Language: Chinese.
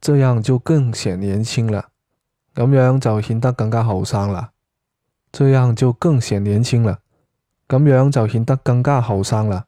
这样就更显年轻了，咁样就显得更加后生啦。这样就更显年轻了，咁样就显得更加后生了。